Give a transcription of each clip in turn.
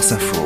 France Info.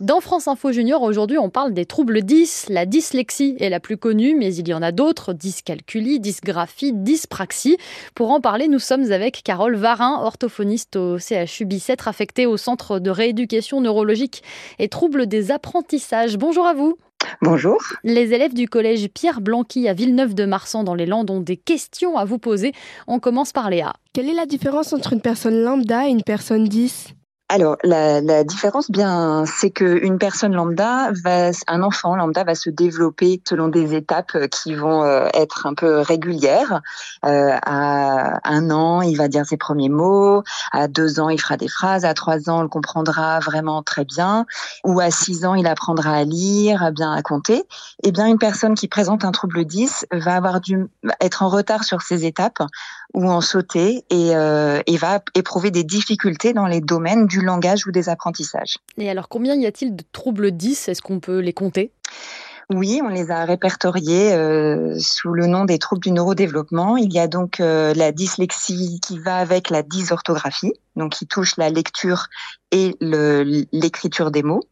Dans France Info Junior, aujourd'hui, on parle des troubles 10. La dyslexie est la plus connue, mais il y en a d'autres dyscalculie, dysgraphie, dyspraxie. Pour en parler, nous sommes avec Carole Varin, orthophoniste au CHU Bicêtre, affectée au Centre de rééducation neurologique et troubles des apprentissages. Bonjour à vous. Bonjour. Les élèves du collège Pierre Blanqui à Villeneuve-de-Marsan dans les Landes ont des questions à vous poser. On commence par Léa. Quelle est la différence entre une personne lambda et une personne 10 alors, la, la, différence, bien, c'est qu'une personne lambda va, un enfant lambda va se développer selon des étapes qui vont euh, être un peu régulières. Euh, à un an, il va dire ses premiers mots. À deux ans, il fera des phrases. À trois ans, il comprendra vraiment très bien. Ou à six ans, il apprendra à lire, bien à compter. Eh bien, une personne qui présente un trouble 10 va avoir dû être en retard sur ces étapes ou en sauter et, euh, et va éprouver des difficultés dans les domaines du langage ou des apprentissages. Et alors, combien y a-t-il de troubles 10 Est-ce qu'on peut les compter? Oui, on les a répertoriés euh, sous le nom des troubles du neurodéveloppement. Il y a donc euh, la dyslexie qui va avec la dysorthographie, donc qui touche la lecture et l'écriture des mots.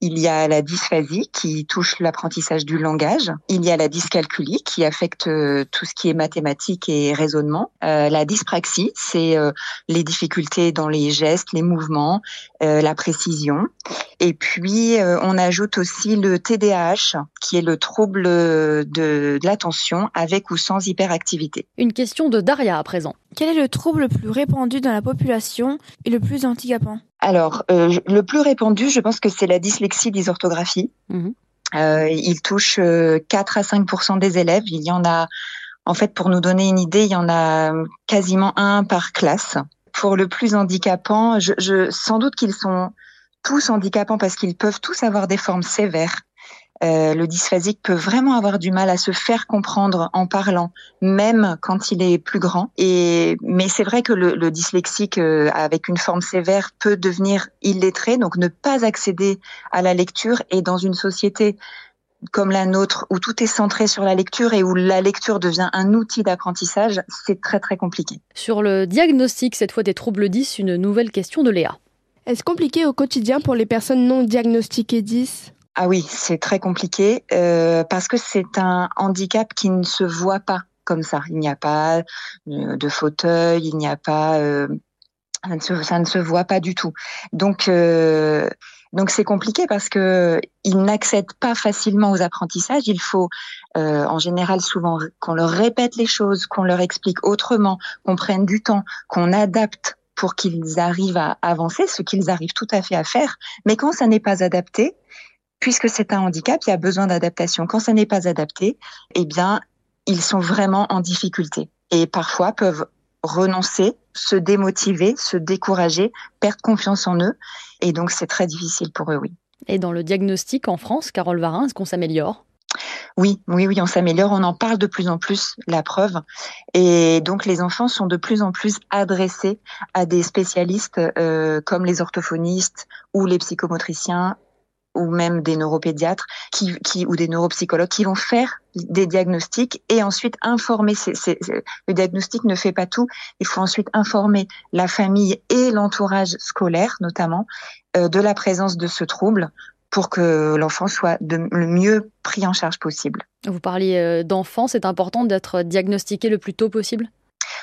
Il y a la dysphasie qui touche l'apprentissage du langage. Il y a la dyscalculie qui affecte euh, tout ce qui est mathématiques et raisonnement. Euh, la dyspraxie, c'est euh, les difficultés dans les gestes, les mouvements, la précision. Et puis, on ajoute aussi le TDAH, qui est le trouble de, de l'attention avec ou sans hyperactivité. Une question de Daria à présent. Quel est le trouble le plus répandu dans la population et le plus handicapant? Alors, euh, le plus répandu, je pense que c'est la dyslexie dysorthographie. Mhm. Euh, il touche 4 euh, à 5% des élèves. Il y en a, en fait, pour nous donner une idée, il y en a quasiment un par classe. Pour le plus handicapant, je, je sans doute qu'ils sont tous handicapants parce qu'ils peuvent tous avoir des formes sévères. Euh, le dysphasique peut vraiment avoir du mal à se faire comprendre en parlant, même quand il est plus grand. Et mais c'est vrai que le, le dyslexique euh, avec une forme sévère peut devenir illettré, donc ne pas accéder à la lecture. Et dans une société comme la nôtre, où tout est centré sur la lecture et où la lecture devient un outil d'apprentissage, c'est très très compliqué. Sur le diagnostic, cette fois des troubles 10, une nouvelle question de Léa. Est-ce compliqué au quotidien pour les personnes non diagnostiquées 10 ah oui, c'est très compliqué euh, parce que c'est un handicap qui ne se voit pas comme ça. Il n'y a pas euh, de fauteuil, il n'y a pas, euh, ça, ne se, voit pas du tout. Donc donc c'est compliqué parce que ils n'accèdent pas facilement aux apprentissages. Il faut en général souvent qu'on leur répète les choses, qu'on leur explique autrement, qu'on prenne du temps, qu'on adapte pour qu'ils arrivent à avancer, ce qu'ils arrivent tout à fait à faire. Mais quand ça n'est pas adapté, puisque c'est un handicap, il y a besoin d'adaptation. Quand ça n'est pas adapté, eh bien, ils sont vraiment en difficulté et parfois peuvent renoncer, se démotiver, se décourager, perdre confiance en eux. Et donc, c'est très difficile pour eux, oui. Et dans le diagnostic en France, Carole Varin, est-ce qu'on s'améliore? Oui, oui, oui, on s'améliore, on en parle de plus en plus, la preuve. Et donc les enfants sont de plus en plus adressés à des spécialistes euh, comme les orthophonistes ou les psychomotriciens ou même des neuropédiatres qui, qui, ou des neuropsychologues qui vont faire des diagnostics et ensuite informer. le diagnostic ne fait pas tout. Il faut ensuite informer la famille et l'entourage scolaire, notamment, euh, de la présence de ce trouble pour que l'enfant soit de, le mieux pris en charge possible. Vous parliez euh, d'enfants, c'est important d'être diagnostiqué le plus tôt possible?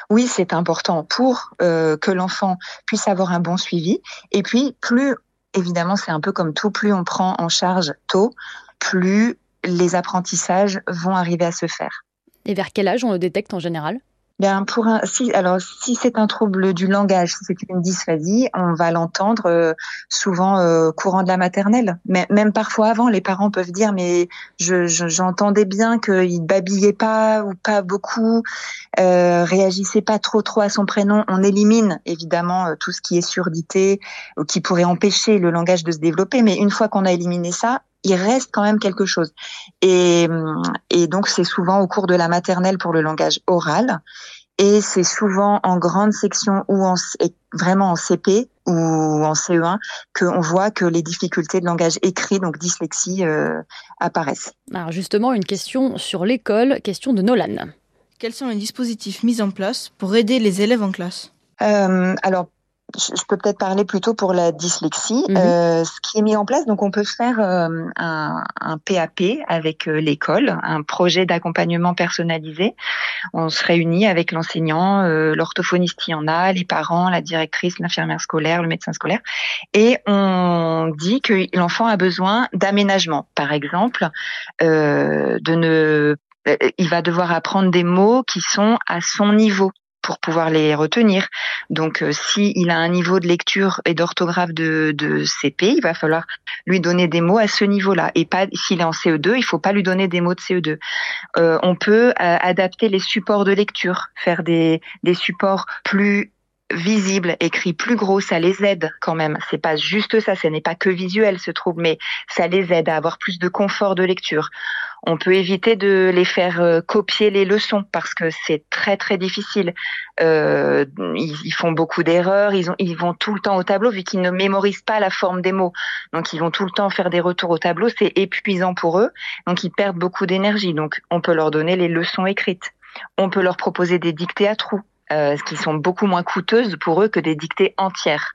Oui, c'est important pour euh, que l'enfant puisse avoir un bon suivi. Et puis, plus évidemment, c'est un peu comme tout, plus on prend en charge tôt, plus les apprentissages vont arriver à se faire. Et vers quel âge on le détecte en général? Bien, pour un, si, alors, si c'est un trouble du langage, si c'est une dysphasie, on va l'entendre euh, souvent euh, courant de la maternelle. Mais même parfois avant, les parents peuvent dire, mais je, j'entendais bien qu'il babillait pas ou pas beaucoup, euh, réagissait pas trop trop à son prénom. On élimine évidemment euh, tout ce qui est surdité ou qui pourrait empêcher le langage de se développer. Mais une fois qu'on a éliminé ça, il reste quand même quelque chose. Et, et donc, c'est souvent au cours de la maternelle pour le langage oral. Et c'est souvent en grande section ou en, vraiment en CP ou en CE1 qu'on voit que les difficultés de langage écrit, donc dyslexie, euh, apparaissent. Alors justement, une question sur l'école, question de Nolan. Quels sont les dispositifs mis en place pour aider les élèves en classe? Euh, Alors, je peux peut-être parler plutôt pour la dyslexie. Mhm. Euh, ce qui est mis en place, donc on peut faire euh, un, un, PAP avec euh, l'école, un projet d'accompagnement personnalisé. On se réunit avec l'enseignant, euh, l'orthophoniste qui en a, les parents, la directrice, l'infirmière scolaire, le médecin scolaire, et on dit que l'enfant a besoin d'aménagement. Par exemple, de ne il va devoir apprendre des mots qui sont à son niveau pour pouvoir les retenir. Donc, euh, s'il a un niveau de lecture et d'orthographe de, de, CP, il va falloir lui donner des mots à ce niveau-là. Et pas s'il est en CE2, il faut pas lui donner des mots de CE2. Euh, on peut euh, adapter les supports de lecture, faire des, des supports plus visibles, écrits plus gros, ça les aide quand même. C'est pas juste ça, ce n'est pas que visuel ce trouble, mais ça les aide à avoir plus de confort de lecture on peut éviter de les faire euh, copier les leçons parce que c'est très très difficile. Euh, ils, font beaucoup d'erreurs, ils, ils vont tout le temps au tableau vu qu'ils ne mémorisent pas la forme des mots. Donc ils vont tout le temps faire des retours au tableau, c'est épuisant pour eux. Donc ils perdent beaucoup d'énergie. Donc on peut leur donner les leçons écrites. On peut leur proposer des dictées à trous, qui sont beaucoup moins coûteuses pour eux que des dictées entières.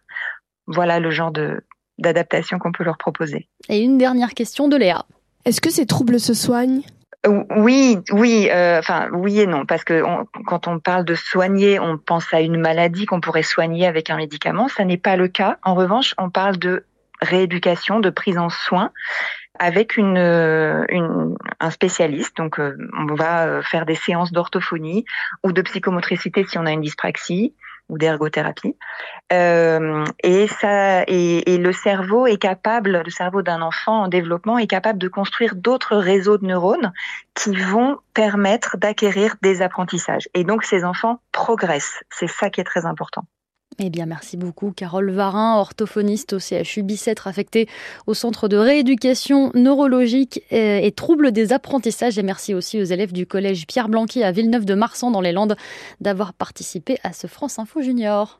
Voilà le genre de d'adaptation qu'on peut leur proposer. Et une dernière question de Léa. Est-ce que ces troubles se soignent? Oui, oui, euh, enfin oui et non, parce que quand on parle de soigner, on pense à une maladie qu'on pourrait soigner avec un médicament. Ça n'est pas le cas. En revanche, on parle de rééducation, de prise en soin avec une, une, un spécialiste. Donc, euh, on va faire des séances d'orthophonie ou de psychomotricité si on a une dyspraxie ou d'ergothérapie. Euh, et ça, et, et, le cerveau est capable, le cerveau d'un enfant en développement est capable de construire d'autres réseaux de neurones qui vont permettre d'acquérir des apprentissages. Et donc ces enfants progressent. C'est ça qui est très important. Eh bien, merci beaucoup, Carole Varin, orthophoniste au CHU Bicêtre, affectée au Centre de rééducation neurologique et, troubles des apprentissages. Et merci aussi aux élèves du collège Pierre Blanqui à Villeneuve de Marsan dans les Landes d'avoir participé à ce France Info Junior.